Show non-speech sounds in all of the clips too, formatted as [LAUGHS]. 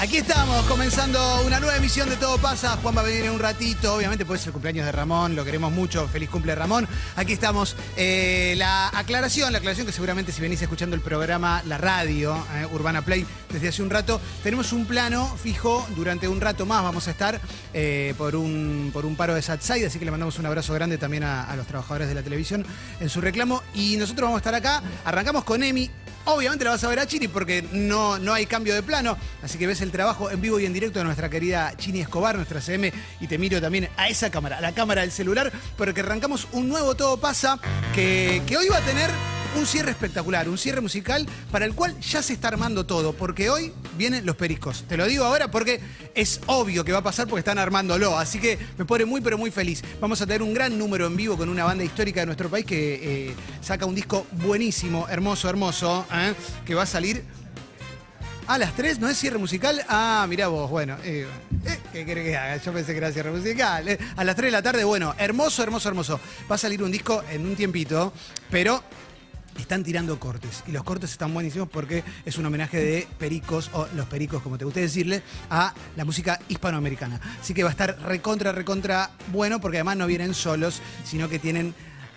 Aquí estamos, comenzando una nueva emisión de Todo Pasa. Juan va a venir en un ratito, obviamente puede ser el cumpleaños de Ramón, lo queremos mucho, feliz cumple Ramón. Aquí estamos, eh, la aclaración, la aclaración que seguramente si venís escuchando el programa, la radio, eh, Urbana Play, desde hace un rato, tenemos un plano fijo, durante un rato más vamos a estar eh, por, un, por un paro de Satside, así que le mandamos un abrazo grande también a los trabajadores de la televisión en su reclamo. Y nosotros vamos a estar acá, arrancamos con Emi, Obviamente la vas a ver a Chini porque no, no hay cambio de plano, así que ves el trabajo en vivo y en directo de nuestra querida Chini Escobar, nuestra CM, y te miro también a esa cámara, a la cámara del celular, porque arrancamos un nuevo Todo Pasa que, que hoy va a tener un cierre espectacular, un cierre musical para el cual ya se está armando todo, porque hoy vienen los pericos. Te lo digo ahora porque es obvio que va a pasar porque están armándolo, así que me pone muy pero muy feliz. Vamos a tener un gran número en vivo con una banda histórica de nuestro país que eh, saca un disco buenísimo, hermoso, hermoso, ¿eh? que va a salir a las 3, ¿no es cierre musical? Ah, mirá vos, bueno. eh, ¿Qué querés que haga? Yo pensé que era cierre musical. A las 3 de la tarde, bueno, hermoso, hermoso, hermoso. Va a salir un disco en un tiempito, pero están tirando cortes. Y los cortes están buenísimos porque es un homenaje de pericos, o los pericos, como te guste decirle, a la música hispanoamericana. Así que va a estar recontra, recontra bueno, porque además no vienen solos, sino que tienen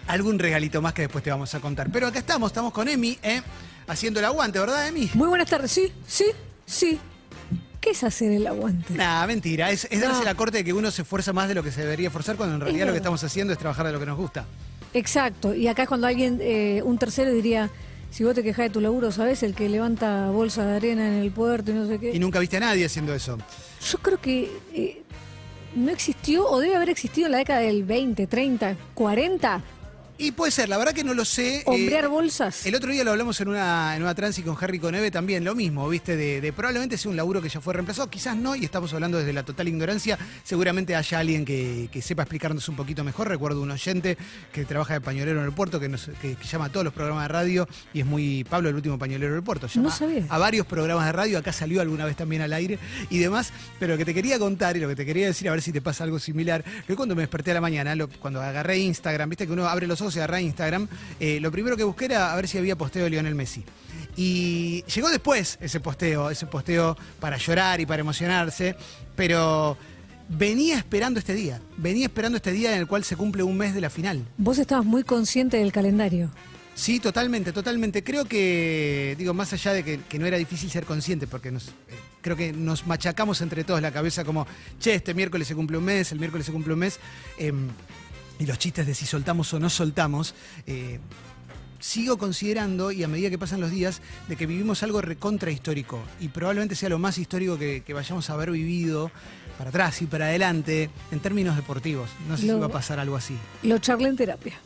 algún regalito más que después te vamos a contar. Pero acá estamos, estamos con Emi, ¿eh? haciendo el aguante, ¿verdad, Emi? Muy buenas tardes, sí, sí, sí. ¿Qué es hacer el aguante? Nah, mentira. Es, es darse la corte de que uno se esfuerza más de lo que se debería esforzar cuando en realidad lo que estamos haciendo es trabajar de lo que nos gusta. Exacto. Y acá es cuando alguien, eh, un tercero diría, si vos te quejás de tu laburo, ¿sabes? El que levanta bolsa de arena en el puerto y no sé Y qué. nunca viste a nadie haciendo eso. Yo creo que eh, no existió o debe haber existido en la década del 20, 30, 40. Y puede ser, la verdad que no lo sé. Hombrear Eh, bolsas. El otro día lo hablamos en una, en una transi con Harry Coneve también, lo mismo, ¿viste? De, de probablemente sea un laburo que ya fue reemplazado, quizás no, y estamos hablando desde la total ignorancia. Seguramente haya alguien que, que sepa explicarnos un poquito mejor. Recuerdo un oyente que trabaja de pañolero en el puerto, que, nos- que- que llama a todos los programas de radio y es muy. Pablo, el último pañolero del puerto. Llama No sabía. A varios programas de radio, acá salió alguna vez también al aire y demás. Pero lo que te quería contar y lo que te quería decir, a ver si te pasa algo similar, que cuando me desperté a la mañana, lo- cuando agarré Instagram, viste que uno abre los ojos y agarra Instagram, eh, lo primero que busqué era a ver si había posteo de Lionel Messi. Y llegó después ese posteo, ese posteo para llorar y para emocionarse, pero venía esperando este día, venía esperando este día en el cual se cumple un mes de la final. Vos estabas muy consciente del calendario. Sí, totalmente, totalmente. Creo que, digo, más allá de que, que no era difícil ser consciente, porque nos, eh, creo que nos machacamos entre todos la cabeza como, che, este miércoles se cumple un mes, el miércoles se cumple un mes, em, y los chistes de si soltamos o no soltamos. eh, sigo considerando, y a medida que pasan los días, de que vivimos algo recontra histórico. Y probablemente sea lo más histórico que, que vayamos a haber vivido para atrás y para adelante en términos deportivos. No sé si va a pasar algo así. Lo charlé en terapia.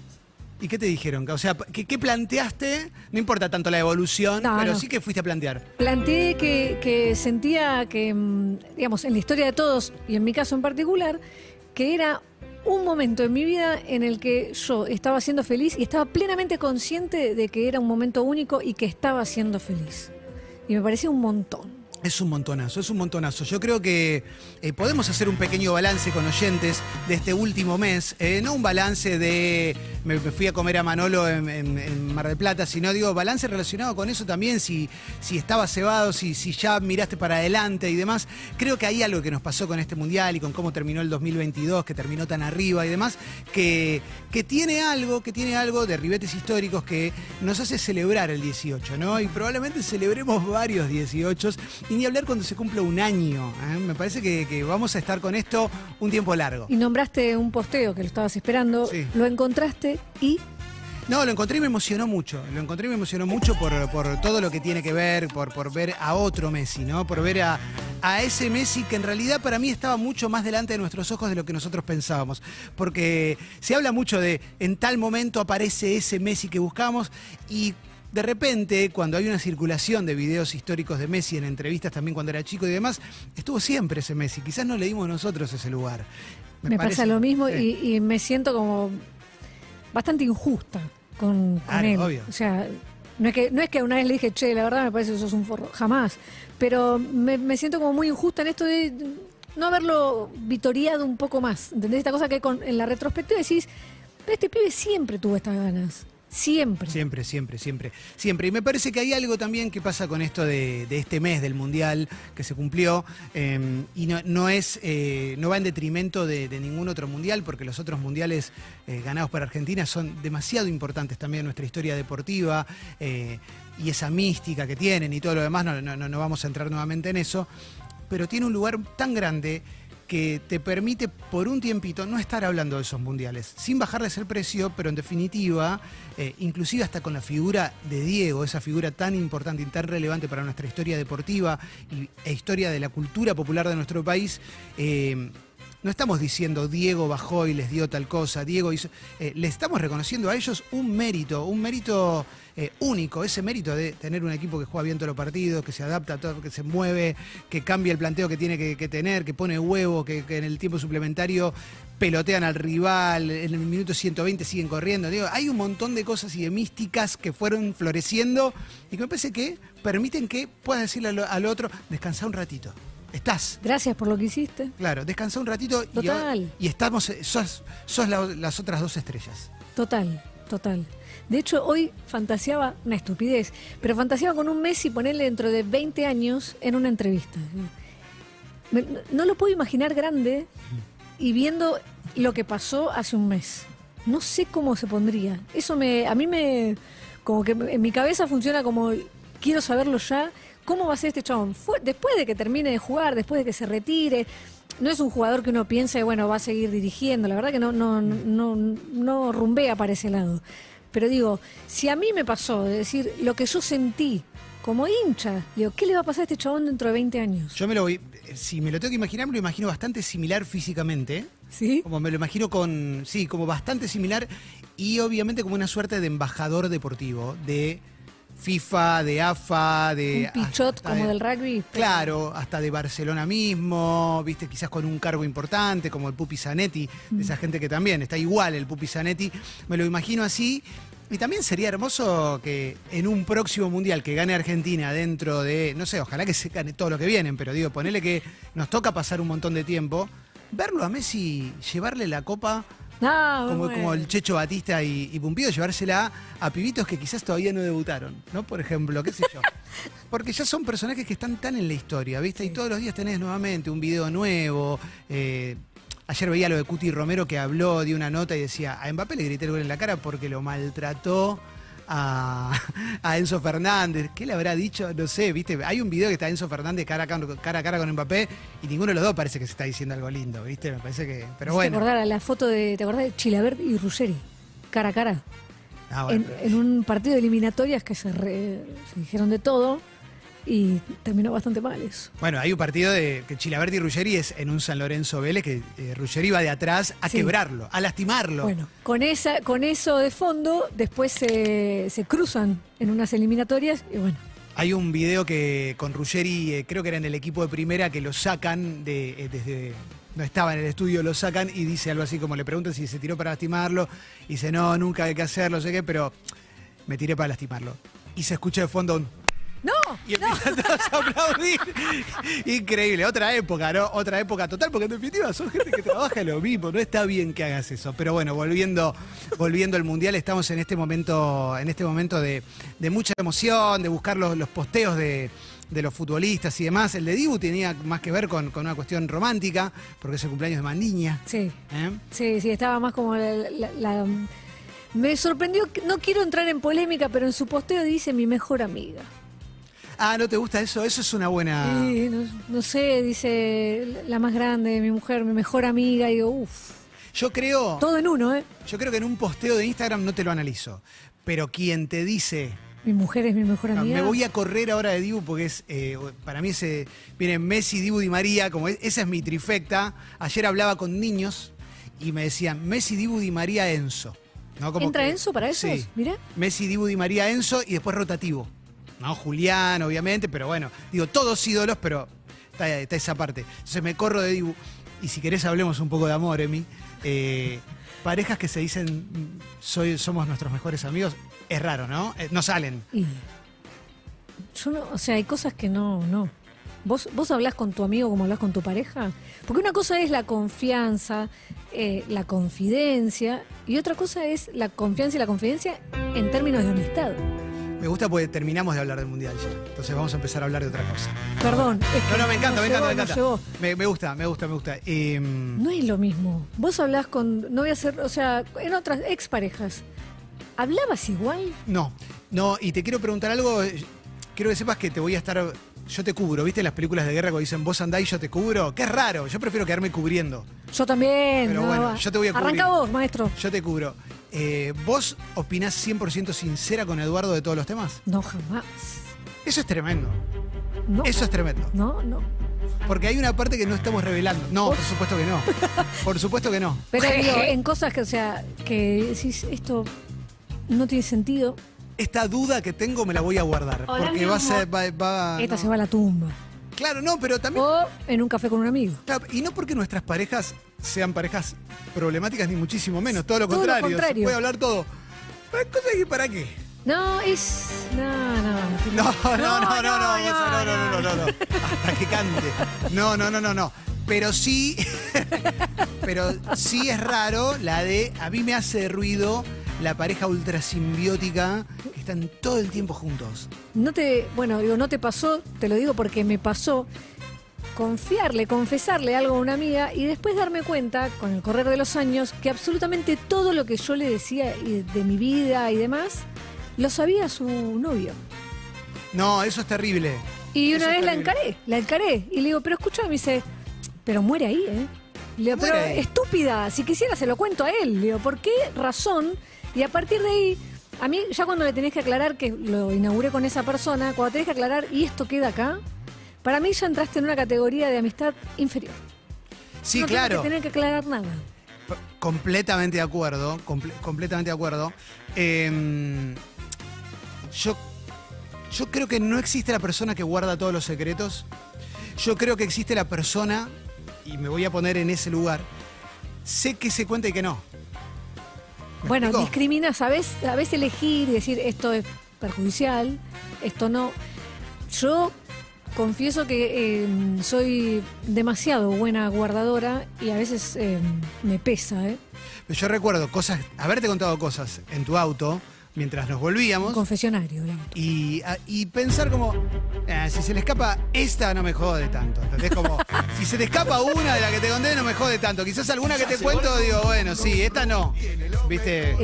¿Y qué te dijeron? O sea, ¿qué, qué planteaste? No importa tanto la evolución, No, pero no. sí que fuiste a plantear. Planteé que, que sentía que, mm, digamos, en la historia de todos, y en mi caso en particular, que era un momento en mi vida en el que yo estaba siendo feliz y estaba plenamente consciente de que era un momento único y que estaba siendo feliz. Y me parecía un montón. Es un montonazo, es un montonazo. Yo creo que eh, podemos hacer un pequeño balance con oyentes de este último mes. eh, no un balance de me, fui a comer a Manolo en, Mar del Plata, sino digo, balance relacionado con eso también, si, si estaba cebado, si, si ya miraste para adelante y demás. Creo que hay algo que nos pasó con este mundial y con cómo terminó el 2022, que terminó tan arriba y demás, que, que tiene algo, que tiene algo de ribetes históricos que nos hace celebrar el 18, ¿no? Y probablemente celebremos varios 18 y ni hablar cuando se cumple un año. ¿eh? Me parece que, que vamos a estar con esto un tiempo largo. Y nombraste un posteo que lo estabas esperando, Sí. lo encontraste y No, lo encontré y me emocionó mucho. Lo encontré y me emocionó mucho por, por todo lo que tiene que ver, por, por ver a otro Messi, ¿no? Por ver a, a ese Messi que en realidad para mí estaba mucho más delante de nuestros ojos de lo que nosotros pensábamos. Porque se habla mucho de en tal momento aparece ese Messi que buscamos y. De repente, cuando hay una circulación de videos históricos de Messi en entrevistas también cuando era chico y demás, estuvo siempre ese Messi. Quizás no le dimos nosotros ese lugar. me, parece. pasa lo mismo y, y me siento como bastante injusta con, con Claro, él. obvio. O sea, no es, que, no es que una vez le dije, che, la verdad me parece que sos un forro, jamás. Pero me, me siento como muy injusta en esto de no haberlo vitoriado un poco más. ¿Entendés? Esta cosa que con- en la retrospectiva decís, Pero este pibe siempre tuvo estas ganas. Siempre. Siempre, siempre, siempre, siempre. Y me parece que hay algo también que pasa con esto de, de este mes del Mundial que se cumplió eh, y no, no es, eh, no va en detrimento de, ningún otro Mundial porque los otros Mundiales eh, ganados por Argentina son demasiado importantes también en nuestra historia deportiva eh, y esa mística que tienen y todo lo demás, no, no- no vamos a entrar nuevamente en eso, pero tiene un lugar tan grande que te permite por un tiempito no estar hablando de esos mundiales, sin bajarles el precio, pero en definitiva, eh, inclusive hasta con la figura de Diego, esa figura tan importante y tan relevante para nuestra historia deportiva y, e historia de la cultura popular de nuestro país, eh, no estamos diciendo Diego bajó y les dio tal cosa, Diego hizo. eh, le estamos reconociendo a ellos un mérito, un mérito eh, único, ese mérito de tener un equipo que juega bien todos los partidos, que se adapta a todo, que se mueve, que cambia el planteo que tiene que, tener, que pone huevo, que, en el tiempo suplementario pelotean al rival, en el minuto 120 siguen corriendo. Hay un montón de cosas y de místicas que fueron floreciendo y que me parece que permiten que puedas decirle al, al otro, descansar un ratito. Estás. Gracias por lo que hiciste. Claro, descansa un ratito y, Total. y estamos, eh, sos, sos la- las otras dos estrellas. Total, total. De hecho, hoy fantaseaba, una estupidez, pero fantaseaba con un Messi ponerle dentro de 20 años en una entrevista. Me- no lo puedo imaginar grande y viendo lo que pasó hace un mes. No sé cómo se pondría. Eso me, a mí me, como que en mi cabeza funciona como, quiero saberlo ya, cómo va a ser este chabón. Fue- después de que termine de jugar, después de que se retire, no es un jugador que uno piense, bueno, va a seguir dirigiendo. La verdad que no, no, no, no rumbea para ese lado. Pero digo, si a mí me pasó de decir lo que yo sentí como hincha, digo, ¿qué le va a pasar a este chabón dentro de 20 años? Yo me lo voy, si me lo tengo que imaginar, me lo imagino bastante similar físicamente. ¿Sí? Como me lo imagino con, sí, como bastante similar y obviamente como una suerte de embajador deportivo de FIFA, de AFA, de... Un pichot hasta como de- del rugby. pero- Claro, hasta de Barcelona mismo, viste, quizás con un cargo importante, como el Pupi Zanetti, de esa gente que también está igual el Pupi Zanetti. Me lo imagino así. Y también sería hermoso que en un próximo mundial que gane Argentina dentro de, no sé, ojalá que se gane todo lo que vienen, pero digo, ponele que nos toca pasar un montón de tiempo, verlo a Messi llevarle la copa Ah, como, bueno. como el Checho Batista y, y Pumpido, llevársela a pibitos que quizás todavía no debutaron, ¿no? Por ejemplo, qué sé yo. [LAUGHS] Porque ya son personajes que están tan en la historia, ¿viste? Y todos los días tenés nuevamente un video nuevo. eh, ayer veía lo de Cuti Romero que habló, dio una nota y decía, a Mbappé le grité el gol en la cara porque lo maltrató. A, a Enzo Fernández, ¿qué le habrá dicho? No sé, viste, hay un video que está Enzo Fernández cara a cara, cara a cara con Mbappé y ninguno de los dos parece que se está diciendo algo lindo, viste, me parece que, pero ¿Te bueno. acordás la foto de, ¿te acordás de Chilabert y Ruggeri? Cara a cara. Ah, bueno, en, pero- en un partido de eliminatorias que se, re- se dijeron de todo y terminó bastante mal eso. Bueno, hay un partido de que Chilaberti y Ruggeri es en un San Lorenzo Vélez que eh, Ruggeri va de atrás a Sí. quebrarlo, a lastimarlo. Bueno, con, esa, con eso de fondo, después se, se cruzan en unas eliminatorias y bueno, Hay un video que con Ruggeri, eh, creo que era en el equipo de primera, que lo sacan de, eh, desde. No estaba en el estudio, lo sacan y dice algo así como le preguntan si se tiró para lastimarlo. Y dice, no, nunca hay que hacerlo, sé qué, pero me tiré para lastimarlo. Y se escucha de fondo un. ¡No! Y empiezan todos a aplaudir. Increíble, otra época, ¿no? Otra época total, porque en definitiva son gente que trabaja lo mismo, no está bien que hagas eso. Pero bueno, volviendo, volviendo al Mundial, estamos en este momento, en este momento de, de mucha emoción, de buscar los, los posteos de, de los futbolistas y demás. El de Dibu tenía más que ver con, con una cuestión romántica, porque es el cumpleaños de Mandiña. Sí, ¿eh? sí, sí, estaba más como la... la- la- me sorprendió, no quiero entrar en polémica, pero en su posteo dice mi mejor amiga. Ah, ¿no te gusta eso? Eso es una buena... Y no, no sé, dice la más grande, mi mujer, mi mejor amiga, y digo, uff, Yo creo... todo en uno, ¿eh? Yo creo que en un posteo de Instagram no te lo analizo. Pero quien te dice, Mi mujer es mi mejor "Ah, amiga. me voy a correr ahora de Dibu porque es, eh, para mí ese, viene Messi, Dibu y María, como es- esa es mi trifecta. Ayer hablaba con niños y me decían Messi, Dibu y María, Enzo. ¿No? Como ¿Entra que- Enzo para esos? Sí. Mirá. Messi, Dibu y María, Enzo y después rotativo. ¿No? Julián, obviamente, pero bueno, digo, todos ídolos, pero está, esa parte. Entonces me corro de Dibu. Y si querés hablemos un poco de amor, Emi. Eh, parejas que se dicen soy, somos nuestros mejores amigos, es raro, ¿no? Eh, no salen. Yo no, o sea, hay cosas que no, no. ¿Vos, ¿Vos hablás con tu amigo como hablas con tu pareja? Porque una cosa es la confianza, eh, la confidencia, y otra cosa es la confianza y la confidencia en términos de amistad. Me gusta porque terminamos de hablar del mundial ya. Entonces vamos a empezar a hablar de otra cosa. Perdón. es No, que no, me encanta, me encanta, me encanta. Me, me gusta, me gusta, me gusta. Em, No es lo mismo. Vos hablás con, no voy a hacer, o sea, en otras exparejas. ¿Hablabas igual? No, no, y te quiero preguntar algo. eh, Quiero que sepas que te voy a estar. Yo te cubro, ¿viste las películas de guerra cuando dicen vos andá y yo te cubro? Qué raro, yo prefiero quedarme cubriendo. Yo también. Pero no, bueno, yo te voy a cubrir. Arranca vos, maestro. Yo te cubro. Eh, ¿Vos opinás 100% sincera con Eduardo de todos los temas? No, jamás. Eso es tremendo. No. Eso es tremendo. No, no. Porque hay una parte que no estamos revelando. No, por supuesto que no. Por supuesto que no. Pero digo, en cosas que, o sea, que decís, esto no tiene sentido, Esta duda que tengo me la voy a guardar. Hola, porque va a ser. va- va- esta no. se va a la tumba. Claro, no, pero también. O en un café con un amigo. Claro, y no porque nuestras parejas sean parejas problemáticas, ni muchísimo menos, todo lo Todo lo contrario. contrario. Se puede hablar todo. Pero cosas que para qué. No, es. No, no. No, no, no, no, no, no, no, no, no, no, no, no. Hasta que cante. No, no, no, no, no. Pero sí, pero sí es raro la de, a mí me hace ruido la pareja ultra simbiótica que están todo el tiempo juntos. No te, bueno, digo, no te pasó, te lo digo porque me pasó confiarle, confesarle algo a una amiga y después darme cuenta, con el correr de los años, que absolutamente todo lo que yo le decía de mi vida y demás, lo sabía su novio. No, eso es terrible. Y una vez la encaré, la encaré. Y le digo, pero escucha, me dice, pero muere ahí, ¿eh? Le digo, pero ahí. estúpida, si quisiera se lo cuento a él. Le digo, ¿por qué razón? Y a partir de ahí, a mí ya cuando le tenés que aclarar que lo inauguré con esa persona, cuando tenés que aclarar y esto queda acá, para mí ya entraste en una categoría de amistad inferior. Sí, no claro. que tener que aclarar nada. Completamente de acuerdo, comple- completamente de acuerdo. Eh, yo, yo creo que no existe la persona que guarda todos los secretos. Yo creo que existe la persona, y me voy a poner en ese lugar, sé que se cuenta y que no. ¿Me Bueno, explico? discrimina, sabes, sabes elegir y decir esto es perjudicial, esto no. Yo confieso que eh, soy demasiado buena guardadora y a veces eh, me pesa, ¿eh? Yo recuerdo cosas, haberte contado cosas en tu auto mientras nos Un volvíamos confesionario. el auto. y, a- y pensar como, "Ah, si se le escapa esta no me jode tanto. ¿Entendés? Como, [LAUGHS] si se te escapa una de la que te conté no me jode tanto. Quizás alguna que te cuento digo, bueno, sí, esta no. ¿Viste?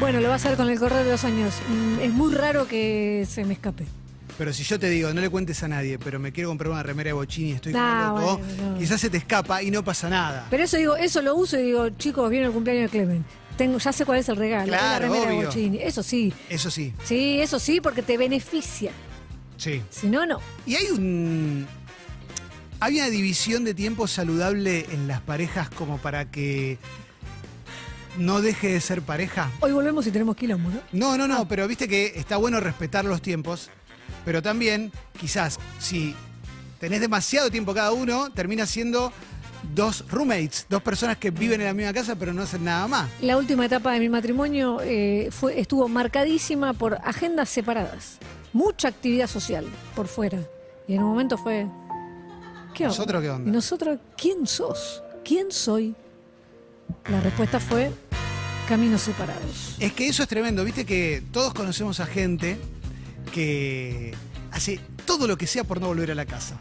Bueno, lo vas a ver con el correr de los años. Mm, Es muy raro que se me escape. Pero si yo te digo, no le cuentes a nadie, pero me quiero comprar una remera de bochini y estoy como Ah, loco, bueno, no. quizás se te escapa y no pasa nada. Pero eso digo, eso lo uso y digo, chicos, viene el cumpleaños de Clemen. Tengo, ya sé cuál es el regalo. es la Claro, remera de obvio. Bochini. Eso sí. Eso sí, Sí, eso sí, porque te beneficia. sí. Si no, no. Y hay un. Hay una división de tiempo saludable en las parejas como para que no deje de ser pareja. Hoy volvemos y tenemos quilombo, ¿no? No, no, Ah. no, pero viste que está bueno respetar los tiempos, pero también quizás si tenés demasiado tiempo cada uno, termina siendo dos roommates, dos personas que viven en la misma casa pero no hacen nada más. La última etapa de mi matrimonio eh, fue, estuvo marcadísima por agendas separadas. Mucha actividad social por fuera. Y en un momento fue. ¿Qué onda? ¿Nosotros qué onda? ¿Y nosotros quién sos? ¿Quién soy? La respuesta fue caminos separados. Es que eso es tremendo, viste que todos conocemos a gente que hace todo lo que sea por no volver a la casa.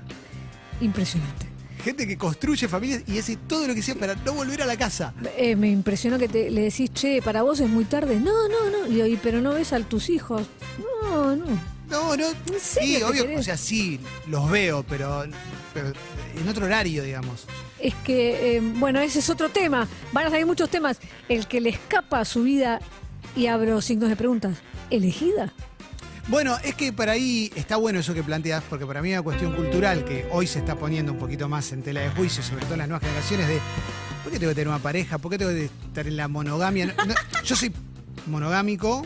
Impresionante. Gente que construye familias y hace todo lo que sea para no volver a la casa. Eh, me impresionó que te, le decís, che, para vos es muy tarde. No, no, no. Le digo, "Y, pero no ves a tus hijos. No, no. No, no. Sí, obvio. querés. O sea, sí, los veo, pero, pero en otro horario, digamos. Es que, eh, bueno, ese es otro tema. Van a salir muchos temas. El que le escapa a su vida, y abro signos de preguntas, ¿elegida? Bueno, es que para ahí está bueno eso que planteas, porque para mí es una cuestión cultural que hoy se está poniendo un poquito más en tela de juicio, sobre todo en las nuevas generaciones, de ¿por qué tengo que tener una pareja? ¿Por qué tengo que estar en la monogamia? No, no, yo soy monogámico,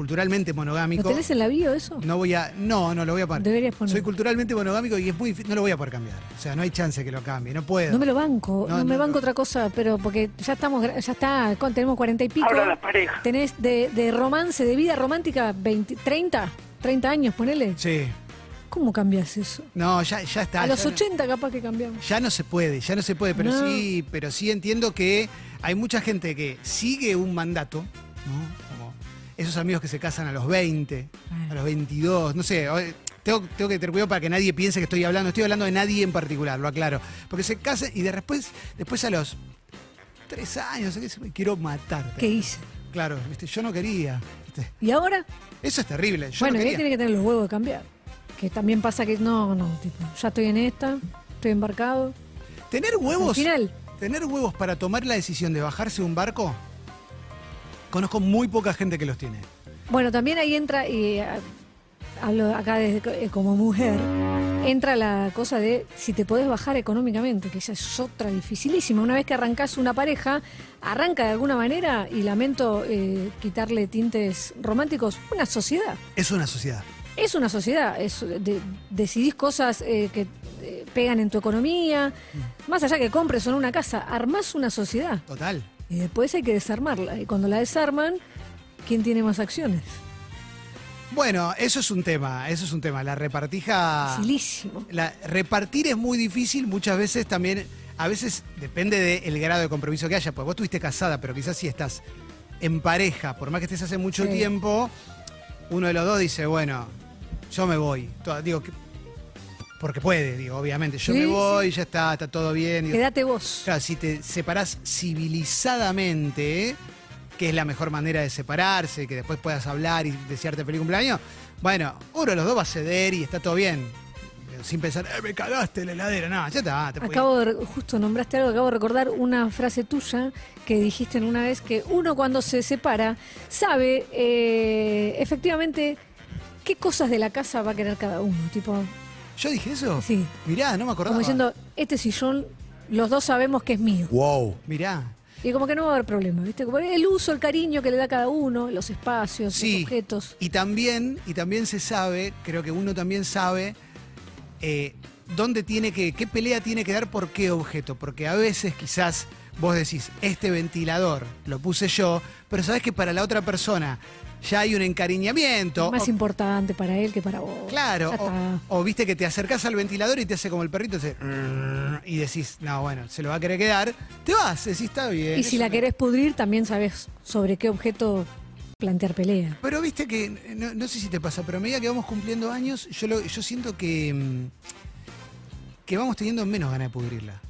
culturalmente ¿Lo monogámico. tenés en la bio eso? No voy a. No, no lo voy a poner. Deberías poner. Soy culturalmente monogámico y es muy difícil. No lo voy a poder cambiar. O sea, no hay chance que lo cambie. No puedo. No me lo banco, no, No, me banco otra cosa, pero porque ya estamos, ya está, tenemos cuarenta y pico. Habla la pareja. Tenés de, de romance, de vida romántica, 20, 30, 30 años, ponele. Sí. ¿Cómo cambias eso? No, ya, ya está. A los ya no- 80 capaz que cambiamos. Ya no se puede, ya no se puede, pero No. sí, pero sí entiendo que hay mucha gente que sigue un mandato, ¿no? Esos amigos que se casan a los 20, a los 22, no sé, hoy- tengo, tengo que tener cuidado para que nadie piense que estoy hablando, estoy hablando de nadie en particular, lo aclaro, porque se casan y de después, después a los tres años, quiero matar. ¿Qué hice? Claro, ¿viste? yo no quería. ¿viste? ¿Y ahora? Eso es terrible. Yo bueno, no y ahí tiene que tener los huevos de cambiar. Que también pasa que no, no, tipo, ya estoy en esta, estoy embarcado. Tener Al huevos. final, Tener huevos para tomar la decisión de bajarse de un barco, conozco muy poca gente que los tiene. bueno, también ahí entra, y eh, hablo acá desde, eh, como mujer, entra la cosa de si te podés bajar económicamente, que esa es otra dificilísima. Una vez que arrancás una pareja, arranca de alguna manera, y lamento eh, quitarle tintes románticos, una sociedad. Es una sociedad. Es una sociedad, es, de- decidís cosas eh, que eh, pegan en tu economía, más allá que compres o no una casa, armás una sociedad Total. Y después hay que desarmarla. Y cuando la desarman, ¿quién tiene más acciones? Bueno, eso es un tema, eso es un tema. La repartija. Facilísimo. La, repartir es muy difícil, muchas veces también, a veces depende del grado de compromiso que haya, pues vos estuviste casada, pero quizás si estás en pareja, por más que estés hace mucho Sí. tiempo, uno de los dos dice, bueno, yo me voy. Digo, porque puede, digo, obviamente, yo Sí, me voy, ya está, está todo bien. digo, Quédate vos. Claro, si te separás civilizadamente, que es la mejor manera de separarse, que después puedas hablar y desearte feliz cumpleaños, bueno, uno de los dos va a ceder y está todo bien. Sin pensar, "Eh, me cagaste la heladera. No, ya está, te. Acabo de, justo nombraste algo, acabo de recordar una frase tuya que dijiste en una vez que uno cuando se separa sabe eh, efectivamente qué cosas de la casa va a querer cada uno. Tipo, ¿Yo dije eso? Sí. Mirá, no me acordaba. como diciendo, este sillón, los dos sabemos que es mío. Wow. Mirá. Y como que no va a haber problema, ¿viste? Como el uso, el cariño que le da cada uno, los espacios, Sí. los objetos. Y también, y también se sabe, creo que uno también sabe eh, dónde tiene que, qué pelea tiene que dar por qué objeto. Porque a veces quizás vos decís, este ventilador lo puse yo, pero sabés que para la otra persona ya hay un encariñamiento. Más o- importante para él que para vos. Claro, o, o viste que te acercás al ventilador y te hace como el perrito y decís, no, bueno, se lo va a querer quedar, te vas, decís, está bien. Y si la querés pudrir, también sabes sobre qué objeto plantear pelea. Pero viste que, no, no sé si te pasa, pero a medida que vamos cumpliendo años, yo, lo- yo siento que, mm, que vamos teniendo menos ganas de pudrirla,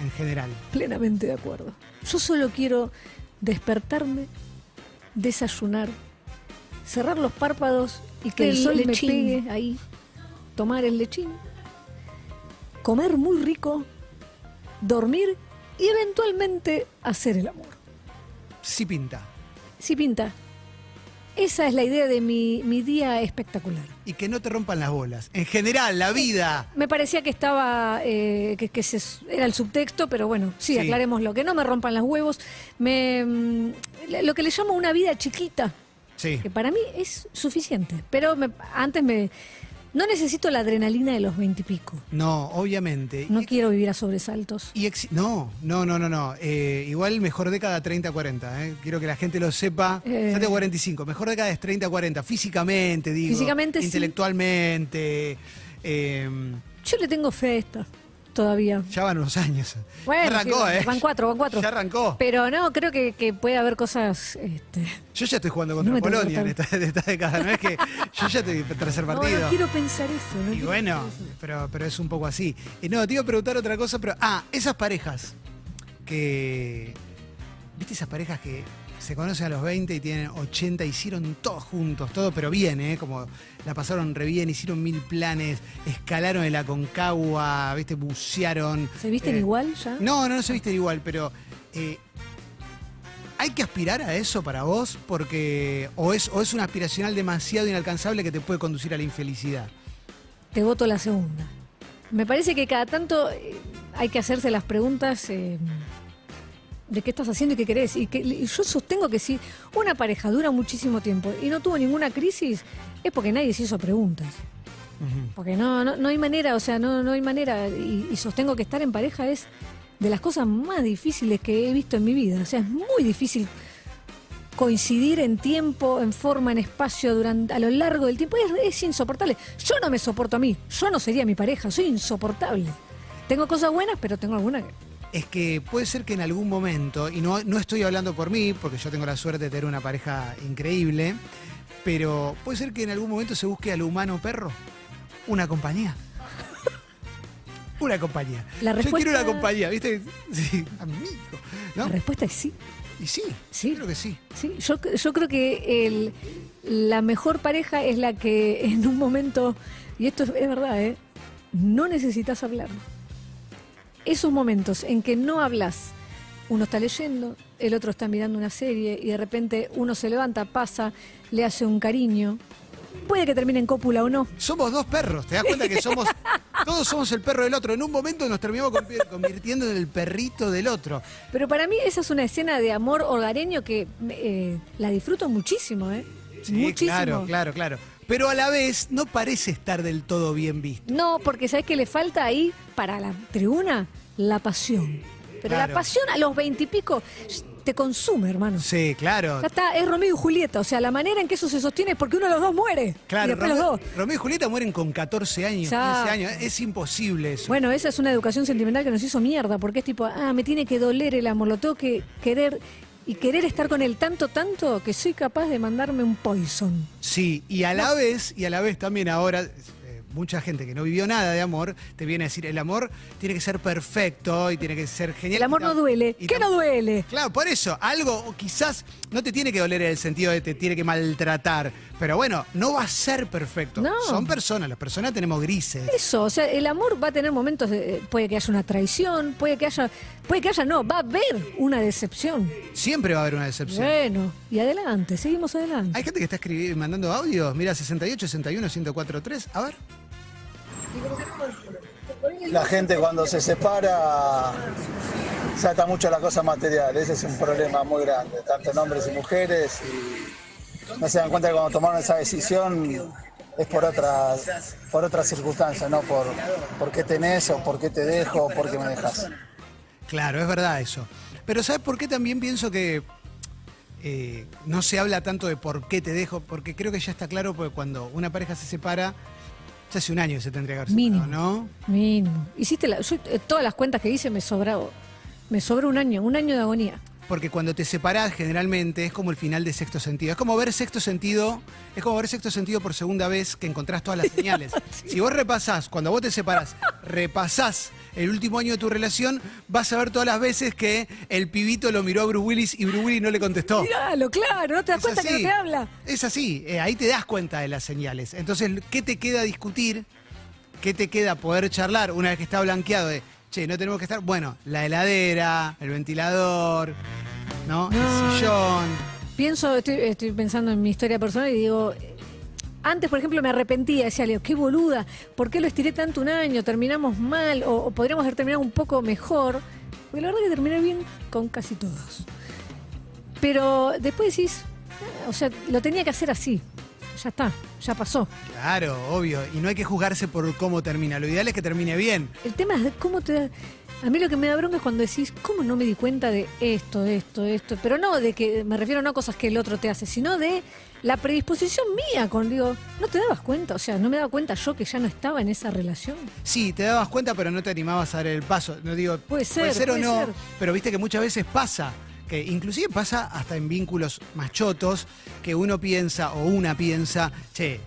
en general. Plenamente de acuerdo. Yo solo quiero despertarme, desayunar, cerrar los párpados y que el, El sol lechín. me pegue ahí, tomar el lechín, comer muy rico, dormir y eventualmente hacer el amor. Sí pinta. Sí, pinta. Esa es la idea de mi, mi día espectacular. Y que no te rompan las bolas. En general, la vida. Me parecía que estaba, eh, que, que se- era el subtexto, pero bueno, sí, Sí. aclaremos lo que no me rompan los huevos. Me, mm, lo que le llamo una vida chiquita, Sí. que para mí es suficiente. Pero me- antes me. No necesito la adrenalina de los veintipico. No, obviamente. No Y- quiero vivir a sobresaltos. Y no, no, no, no, no. Eh, igual mejor década 30-40. Eh. Quiero que la gente lo sepa. Eh. Ya tengo 45. Mejor década es 30-40. Físicamente, digo. Físicamente, sí. Intelectualmente. eh, Yo le tengo fe a esta, todavía. ya van unos años. Bueno, ya arrancó, sí, ¿eh? van cuatro, van cuatro. Ya arrancó. Pero no, creo que, que puede haber cosas. Este, Yo ya estoy jugando No contra que Polonia en esta, en esta década. No es que yo ya estoy tercer [LAUGHS] no, partido. no quiero pensar eso. no Y bueno, pero, pero es un poco así. Y no, te iba a preguntar otra cosa, pero. Ah, esas parejas que. ¿Viste esas parejas que se conocen a los 20 y tienen 80, hicieron todos juntos, todo, pero bien, ¿eh? Como la pasaron re bien, hicieron mil planes, escalaron el Aconcagua, ¿viste? Bucearon. ¿Se visten eh, igual ya? No, no, no se visten igual, pero. eh, ¿Hay que aspirar a eso para vos? Porque. O es, o es un aspiracional demasiado inalcanzable que te puede conducir a la infelicidad. Te voto la segunda. Me parece que cada tanto eh, hay que hacerse las preguntas eh, de qué estás haciendo y qué querés. Y, que, y yo sostengo que si una pareja dura muchísimo tiempo y no tuvo ninguna crisis, es porque nadie se hizo preguntas. Porque no, no, no hay manera, o sea, no, no hay manera. Y, y sostengo que estar en pareja es de las cosas más difíciles que he visto en mi vida. O sea, es muy difícil coincidir en tiempo, en forma, en espacio, durante, a lo largo del tiempo, es, es insoportable. Yo no me soporto a mí, yo no sería mi pareja, soy insoportable. Tengo cosas buenas, pero tengo algunas que... Es que puede ser que en algún momento, y no, no estoy hablando por mí, porque yo tengo la suerte de tener una pareja increíble, pero puede ser que en algún momento se busque al humano perro una compañía. [LAUGHS] una compañía. La Yo quiero una compañía, ¿viste? Sí, amigo. ¿no? La respuesta es sí. Y sí, Sí. creo que sí. Sí, yo, yo creo que el- la mejor pareja es la que en un momento, y esto es, es verdad, ¿eh? no necesitas hablar. Esos momentos en que no hablas, uno está leyendo, el otro está mirando una serie y de repente uno se levanta, pasa, le hace un cariño. Puede que termine en cópula o no. Somos dos perros, ¿te das cuenta que somos, [LAUGHS] todos somos el perro del otro? En un momento nos terminamos convi- convirtiendo en el perrito del otro. Pero para mí esa es una escena de amor hogareño que eh, la disfruto muchísimo, ¿eh? Sí, muchísimo. claro, claro, claro. Pero a la vez no parece estar del todo bien visto. No, porque sabes que le falta ahí para la tribuna la pasión. Pero Claro. la pasión a los veintipico te consume, hermano. Sí, claro. Ya está, es Romeo y Julieta. O sea, la manera en que eso se sostiene es porque uno de los dos muere. y Claro, después Romeo, los dos. Romeo y Julieta mueren con 14 años, 15 Exacto. años. Es imposible eso. Bueno, esa es una educación sentimental que nos hizo mierda, porque es tipo, ah, me tiene que doler el amor, lo tengo que querer y querer estar con él tanto, tanto que soy capaz de mandarme un poison. Sí, y a la vez, y a la vez también ahora, mucha gente que no vivió nada de amor, te viene a decir, el amor tiene que ser perfecto y tiene que ser genial. El amor no duele. ¿Qué no duele? Claro, por eso, algo quizás no te tiene que doler en el sentido de te tiene que maltratar, pero bueno, no va a ser perfecto. No. Son personas, las personas tenemos grises. Eso, o sea, el amor va a tener momentos de, eh, puede que haya una traición, puede que haya, puede que haya, no, va a haber una decepción. Siempre va a haber una decepción. Bueno, y adelante, seguimos adelante. Hay gente que está escribiendo, mandando audios. Mira, 68, 61, 1043. A ver. La gente cuando se separa saca mucho la cosa material, ese es un problema muy grande, tanto en hombres y mujeres, y no se dan cuenta que cuando tomaron esa decisión es por otras, por otras circunstancias, no por, por qué tenés o por qué te dejo o por qué me dejas. Claro, es verdad eso. Pero ¿sabes por qué también pienso que eh, no se habla tanto de por qué te dejo? Porque creo que ya está claro, porque cuando una pareja se separa, ya hace un año que se tendría que haber Mínimo. ¿no? Mínimo. Hiciste la, yo, eh, todas las cuentas que hice me sobró, me sobró un año, un año de agonía. Porque cuando te separás, generalmente es como el final de sexto sentido. Es como ver sexto sentido, es como ver sexto sentido por segunda vez que encontrás todas las señales. [LAUGHS] Si vos repasás, cuando vos te separás, repasás el último año de tu relación, vas a ver todas las veces que el pibito lo miró a Bruce Willis y Bruce Willis no le contestó. Míralo, claro, no te das Es cuenta que no así. te habla. Es así, eh, ahí te das cuenta de las señales. Entonces, ¿qué te queda discutir? ¿Qué te queda poder charlar una vez que está blanqueado de, che, no tenemos que estar? Bueno, la heladera, el ventilador, ¿no? No. El sillón. Pienso, estoy, estoy pensando en mi historia personal y digo, antes, por ejemplo, me arrepentía, decía, Leo, qué boluda, ¿por qué lo estiré tanto un año? Terminamos mal o, o podríamos haber terminado un poco mejor. Porque la verdad que terminé bien con casi todos. Pero después decís, "Ah, o sea, lo tenía que hacer así. Ya está, ya pasó. Claro, obvio. Y no hay que juzgarse por cómo termina. Lo ideal es que termine bien. El tema es de cómo te da... A mí lo que me da bronca es cuando decís, ¿cómo no me di cuenta de esto, esto, esto? Pero no de que, me refiero no a cosas que el otro te hace, sino de la predisposición mía con, digo, no te dabas cuenta, o sea, no me daba cuenta yo que ya no estaba en esa relación. Sí, te dabas cuenta, pero no te animabas a dar el paso. No digo, Puede ser, o puede no, ser. pero viste que muchas veces pasa, que inclusive pasa hasta en vínculos machotos, que uno piensa o una piensa, che,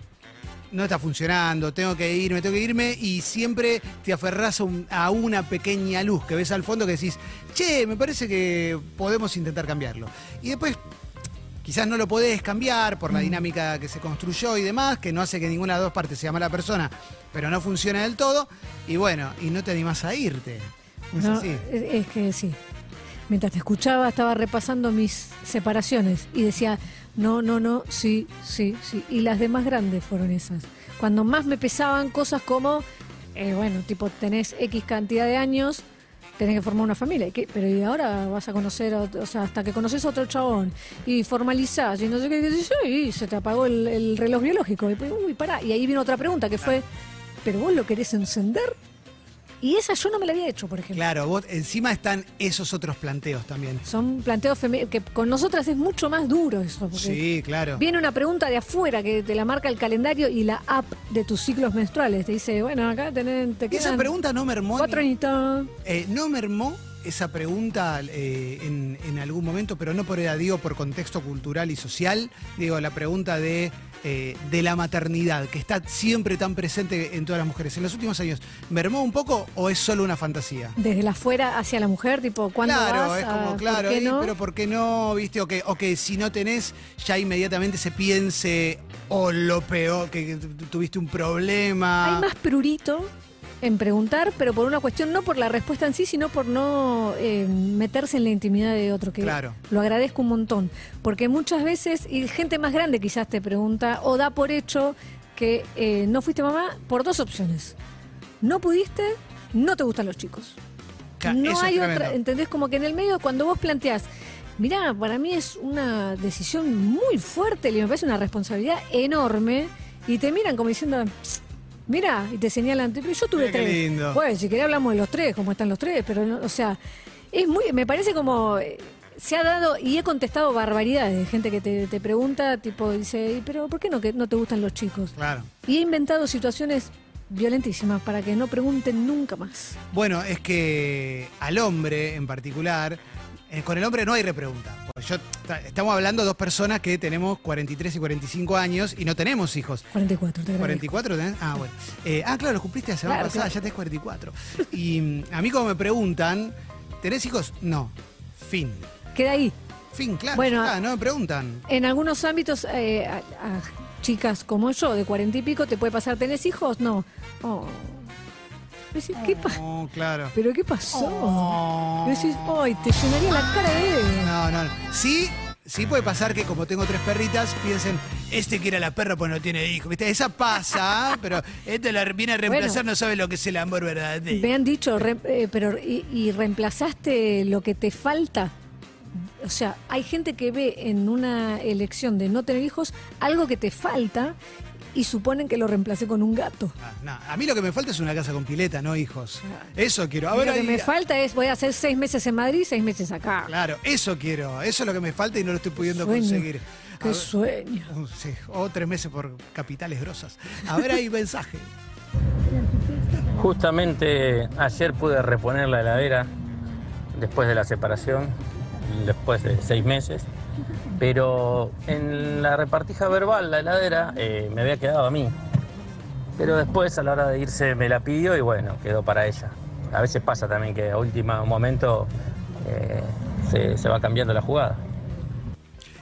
no está funcionando, tengo que irme, tengo que irme, y siempre te aferrás a, un- a una pequeña luz que ves al fondo que decís, che, me parece que podemos intentar cambiarlo. Y después quizás no lo podés cambiar por la dinámica que se construyó y demás, que no hace que ninguna de las dos partes sea mala persona, pero no funciona del todo, y bueno, y no te animás a irte. ¿No es No, así? es, es que sí. Mientras te escuchaba, estaba repasando mis separaciones y decía, no, no, no, sí, sí, sí. Y las demás grandes fueron esas. Cuando más me pesaban cosas como, eh, bueno, tipo, tenés X cantidad de años, tenés que formar una familia. ¿Y qué? Pero y ahora vas a conocer, o sea, hasta que conoces a otro chabón y formalizás y no sé qué, qué sé y se te apagó el, el reloj biológico. Y, uy, pará. Y ahí vino otra pregunta que fue, ¿pero vos lo querés encender? Y esa yo no me la había hecho, por ejemplo. Claro, vos encima están esos otros planteos también. Son planteos que con nosotras es mucho más duro eso. Sí, claro. Viene una pregunta de afuera que te la marca el calendario y la app de tus ciclos menstruales. Te dice, bueno, acá tenés, te Esa pregunta no mermó. cuatro añitos. Eh, no mermó esa pregunta eh, en, en algún momento, pero no por edad, digo por contexto cultural y social. Digo, la pregunta de, eh, de la maternidad, que está siempre tan presente en todas las mujeres. En los últimos años, ¿mermó un poco o es solo una fantasía? Desde la afuera hacia la mujer, tipo, ¿cuándo Claro, vas es como, claro, no? pero ¿por qué no? ¿Viste? O que, o que si no tenés, ya inmediatamente se piense, o lo peor, que, que tu- tuviste un problema. Hay más prurito en preguntar, pero por una cuestión, no por la respuesta en sí, sino por no eh, meterse en la intimidad de otro, que Claro. lo agradezco un montón. Porque muchas veces, y gente más grande quizás te pregunta, o da por hecho que eh, no fuiste mamá por dos opciones. No pudiste, no te gustan los chicos. Eso no hay otra, ¿entendés? Como que en el medio, cuando vos planteás, mirá, para mí es una decisión muy fuerte, y me parece una responsabilidad enorme, y te miran como diciendo, mira, y te señalan, pero yo tuve Mira qué tres. lindo. Bueno, si querés hablamos de los tres, cómo están los tres, pero, no, o sea, es muy, me parece como... eh, Se ha dado, y he contestado barbaridades de gente que te, te pregunta, tipo, dice, "¿Y pero por qué no, que no te gustan los chicos? Claro. Y he inventado situaciones violentísimas para que no pregunten nunca más. Bueno, es que al hombre en particular, eh, con el hombre no hay repregunta. Yo, ta- estamos hablando de dos personas que tenemos 43 y 45 años y no tenemos hijos. 44, te agradezco. ¿44 tenés? Ah, bueno. Eh, ah, claro, lo cumpliste la semana Claro, pasada, claro. ya tenés 44. Y mm, a mí como me preguntan, ¿tenés hijos? No. Fin. Queda ahí. Fin, claro. Bueno, está, no me preguntan. En algunos ámbitos, eh, a, a chicas como yo, de cuarenta y pico, te puede pasar, ¿tenés hijos? No. Oh. Decís, ¿Qué pa- Oh, claro. ¿Pero qué pasó? Oh. Decís, ¡ay, te llenaría la cara de... No, no, no. Sí, sí puede pasar que como tengo tres perritas, piensen, este quiere a la perra pues no tiene hijos. ¿Viste? Esa pasa, [LAUGHS] pero este la viene a reemplazar, Bueno. no sabe lo que es el amor verdadero. Me han dicho, re- eh, pero y, y reemplazaste lo que te falta? O sea, hay gente que ve en una elección de no tener hijos algo que te falta y suponen que lo reemplacé con un gato. Ah, no, A mí lo que me falta es una casa con pileta, no hijos. Eso quiero. A Y ver, lo que ahí- me falta es, voy a hacer seis meses en Madrid, seis meses acá. Claro, eso quiero. Eso es lo que me falta y no lo estoy pudiendo Sueño. conseguir. A Qué ver- sueño. Uh, sí, o tres meses por capitales grosas. A ver, hay mensaje. Justamente ayer pude reponer la heladera después de la separación, después de seis meses, pero en la repartija verbal la heladera eh, me había quedado a mí. Pero después a la hora de irse me la pidió y bueno, quedó para ella. A veces pasa también que a último momento eh, se, se va cambiando la jugada.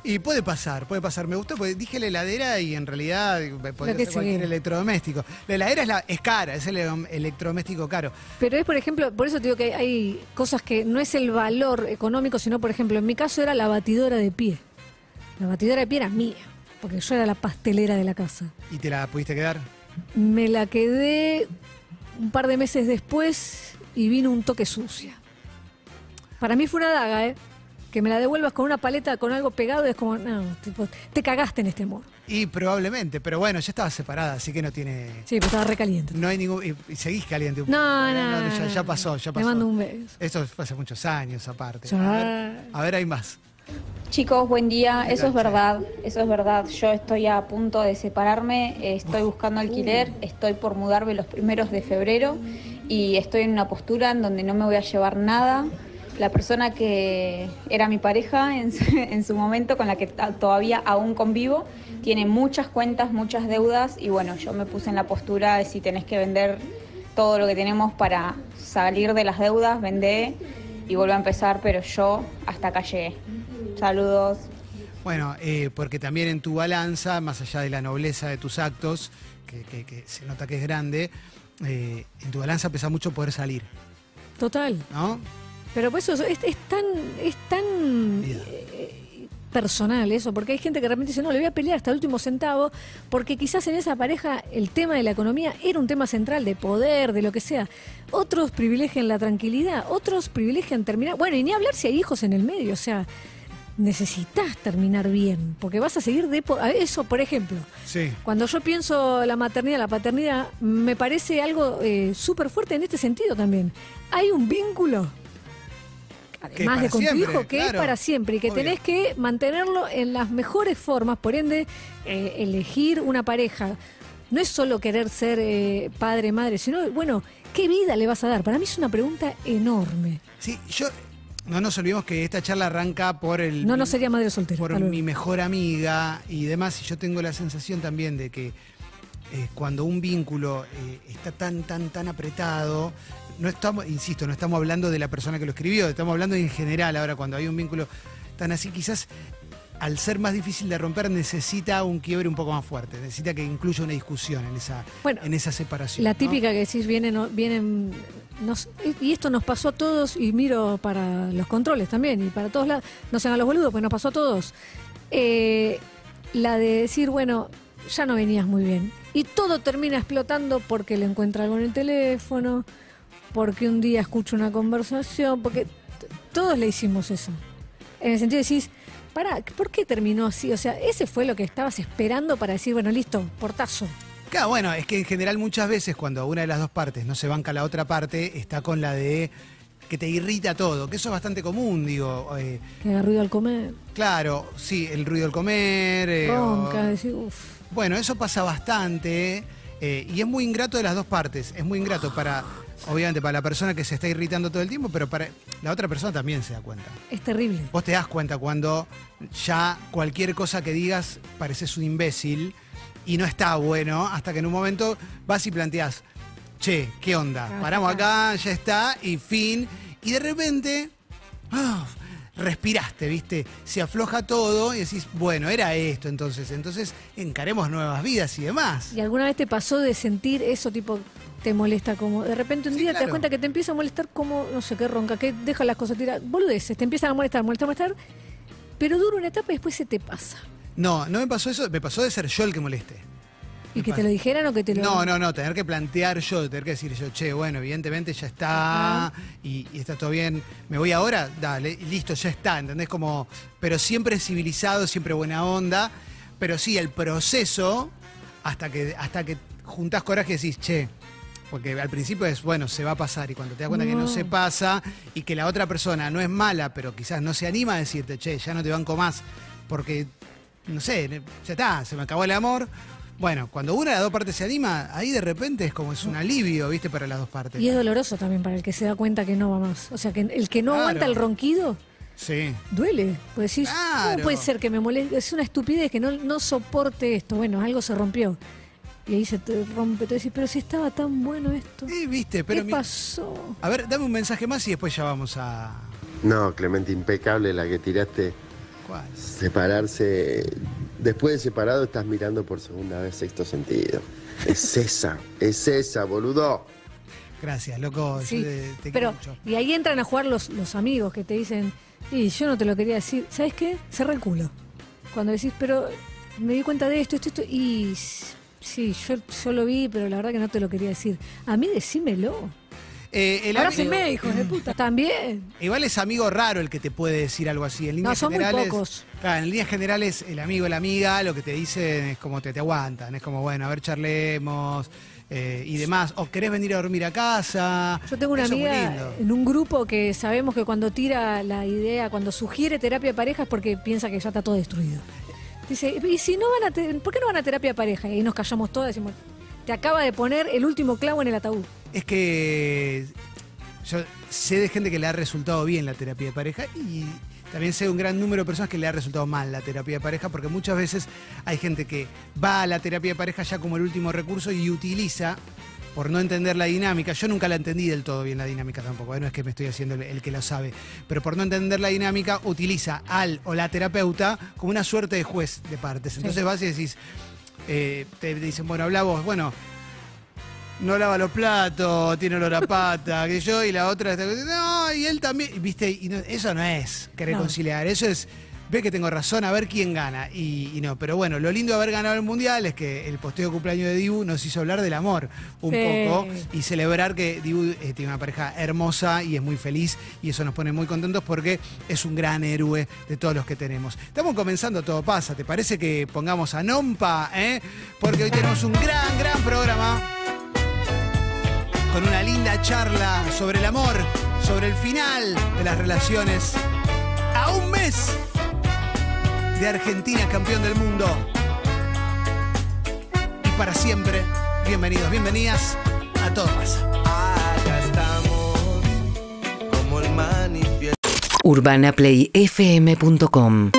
Y puede pasar, puede pasar. Me gustó porque dije la heladera y en realidad podría que ser cualquier electrodoméstico. La heladera es, la, es cara, es el ele- electrodoméstico caro. Pero es, por ejemplo, por eso te digo que hay cosas que no es el valor económico, sino, por ejemplo, en mi caso era la batidora de pie. La batidora de pie era mía, porque yo era la pastelera de la casa. ¿Y te la pudiste quedar? Me la quedé un par de meses después y vino un toque sucia. Para mí fue una daga, ¿eh? Que me la devuelvas con una paleta, con algo pegado, es como, no, tipo, te cagaste en este amor. Y probablemente, pero bueno, ya estaba separada, así que no tiene. Sí, pero estaba recaliente. No hay ningún. Y, y seguís caliente un No, poco. no, ya, no, ya no. pasó, ya Te pasó. mando un beso. Esto fue hace muchos años, aparte. Ya. A ver, a ver, hay más. Chicos, buen día. ¿Qué Eso es verdad, eso es verdad. Yo estoy a punto de separarme, estoy buscando alquiler, Uh. estoy por mudarme los primeros de febrero y estoy en una postura en donde no me voy a llevar nada. La persona que era mi pareja en su, [LAUGHS] en su momento, con la que todavía aún convivo, tiene muchas cuentas, muchas deudas y bueno, yo me puse en la postura de si tenés que vender todo lo que tenemos para salir de las deudas, vendé y vuelvo a empezar, pero yo hasta acá llegué. Saludos. Bueno, eh, porque también en tu balanza, más allá de la nobleza de tus actos, que, que- que se nota que es grande, eh, en tu balanza pesa mucho poder salir, Total. ¿no? Pero pues eso es, es tan, es tan eh, personal eso, porque hay gente que realmente dice, no, le voy a pelear hasta el último centavo, porque quizás en esa pareja el tema de la economía era un tema central, de poder, de lo que sea. Otros privilegian la tranquilidad, otros privilegian terminar, bueno, y ni hablar si hay hijos en el medio, o sea, necesitas terminar bien, porque vas a seguir de po- eso, por ejemplo. Sí. Cuando yo pienso la maternidad, la paternidad, me parece algo eh, súper fuerte en este sentido también. Hay un vínculo, además de con tu hijo, que claro. es para siempre y que Obvio. tenés que mantenerlo en las mejores formas. Por ende, eh, elegir una pareja no es solo querer ser eh, padre, madre, sino, bueno, ¿qué vida le vas a dar? Para mí es una pregunta enorme. Sí, yo. No nos olvidemos que esta charla arranca por el. No, no sería madre soltera. por mi mejor amiga y demás. Y yo tengo la sensación también de que eh, cuando un vínculo eh, está tan, tan, tan apretado, no estamos, insisto, no estamos hablando de la persona que lo escribió, estamos hablando en general ahora, cuando hay un vínculo tan así, quizás al ser más difícil de romper necesita un quiebre un poco más fuerte, necesita que incluya una discusión en esa, Bueno, en esa separación. La ¿no? típica que decís, vienen, vienen nos- y esto nos pasó a todos, y miro para los controles también, y para todos lados, no sean a los boludos, pues nos pasó a todos. Eh, la de decir, bueno, ya no venías muy bien. Y todo termina explotando porque le encuentra algo en el teléfono, porque un día escucha una conversación, porque todos le hicimos eso. En el sentido de decís, pará, ¿por qué terminó así? O sea, ese fue lo que estabas esperando para decir, bueno, listo, portazo. Claro, bueno, es que en general muchas veces cuando una de las dos partes no se banca la otra parte, está con la de que te irrita todo, que eso es bastante común, digo. eh, Que haga ruido al comer. claro, sí, el ruido al comer. eh, Ronca, o- decir, uff. bueno, eso pasa bastante eh, y es muy ingrato de las dos partes. Es muy ingrato para, obviamente, para la persona que se está irritando todo el tiempo, pero para la otra persona también se da cuenta. Es terrible. Vos te das cuenta cuando ya cualquier cosa que digas pareces un imbécil y no está bueno hasta que en un momento vas y planteás, che, ¿qué onda? Ah, Paramos acá. ya está, y fin. Y de repente, ah, respiraste, ¿viste? Se afloja todo y decís, bueno, era esto entonces. Entonces encaremos nuevas vidas y demás. ¿Y alguna vez te pasó de sentir eso tipo te molesta como de repente un Sí, día te das cuenta que te empieza a molestar como no sé qué ronca, que deja las cosas tiradas, boludeces, te empiezan a molestar, molestar, molestar, pero dura una etapa y después se te pasa. No, no me pasó eso, me pasó de ser yo el que moleste. Y que te lo dijeran o que te lo No, no, no, tener que plantear yo, tener que decir yo, che, bueno, evidentemente ya está y, y está todo bien, me voy ahora, dale, listo, ya está, ¿entendés? Como, pero siempre civilizado, siempre buena onda, pero sí, el proceso, hasta que, hasta que juntás coraje y decís, che, porque al principio es, bueno, se va a pasar y cuando te das cuenta que No. se pasa y que la otra persona no es mala, pero quizás no se anima a decirte, che, ya no te banco más, porque, no sé, ya está, se me acabó el amor. Bueno, cuando una de las dos partes se anima, ahí de repente es como es un alivio, ¿viste? Para las dos partes. Y es doloroso también para el que se da cuenta que no va más. O sea, que el que no Claro. aguanta el ronquido Sí. duele. Pues decís, Claro. ¿cómo puede ser que me moleste? Es una estupidez que no, no soporte esto. Bueno, algo se rompió. Y ahí se te rompe. Te decís, pero si estaba tan bueno esto. Sí, viste, pero ¿Qué mi- pasó? A ver, dame un mensaje más y después ya vamos a. No, Clemente, impecable la que tiraste. ¿Cuál? Separarse. Después de separado estás mirando por segunda vez sexto sentido. Es esa, es esa, boludo. Gracias, loco. Sí, te, te pero quiero mucho. y ahí entran a jugar los, los amigos que te dicen, y yo no te lo quería decir, ¿sabes qué? Cerra el culo. Cuando decís, pero me di cuenta de esto, esto, esto, y sí, yo, yo lo vi, pero la verdad que no te lo quería decir. A mí decímelo. Eh, el Ahora amigo- me hijos de puta. También. Igual es amigo raro el que te puede decir algo así. En líneas son muy pocos. Claro, en líneas generales, el amigo, la amiga, lo que te dicen es como te, te aguantan. Es como, bueno, a ver, charlemos eh, y demás. O querés venir a dormir a casa. Yo tengo una Eso amiga en un grupo que sabemos que cuando tira la idea, cuando sugiere terapia de pareja es porque piensa que ya está todo destruido. Dice, ¿y si no van a ¿por qué no van a terapia de pareja? Y ahí nos callamos todas y decimos, te acaba de poner el último clavo en el ataúd. Es que yo sé de gente que le ha resultado bien la terapia de pareja y también sé de un gran número de personas que le ha resultado mal la terapia de pareja porque muchas veces hay gente que va a la terapia de pareja ya como el último recurso y utiliza por no entender la dinámica, yo nunca la entendí del todo bien la dinámica tampoco, ¿eh? no es que me estoy haciendo el, que lo sabe, pero por no entender la dinámica utiliza al o la terapeuta como una suerte de juez de partes. Entonces vas y decís, eh, te dicen, bueno, habla vos, bueno, no lava los platos, tiene olor a pata, que yo, y la otra está, no, y él también, viste, y no- eso no es querer No. conciliar, eso es ve que tengo razón, a ver quién gana. Y, y no, pero bueno, lo lindo de haber ganado el Mundial es que el posteo de cumpleaños de Dibu nos hizo hablar del amor un Sí. poco y celebrar que Dibu eh, tiene una pareja hermosa y es muy feliz y eso nos pone muy contentos porque es un gran héroe de todos los que tenemos. Estamos comenzando Todo Pasa, ¿te parece que pongamos a Nompa? eh? Porque hoy tenemos un gran, gran programa con una linda charla sobre el amor, sobre el final de las relaciones. A un mes de Argentina campeón del mundo. Y para siempre, bienvenidos, bienvenidas a Todo Pasa. Acá estamos como el manifiesto. urbanaplayfm.com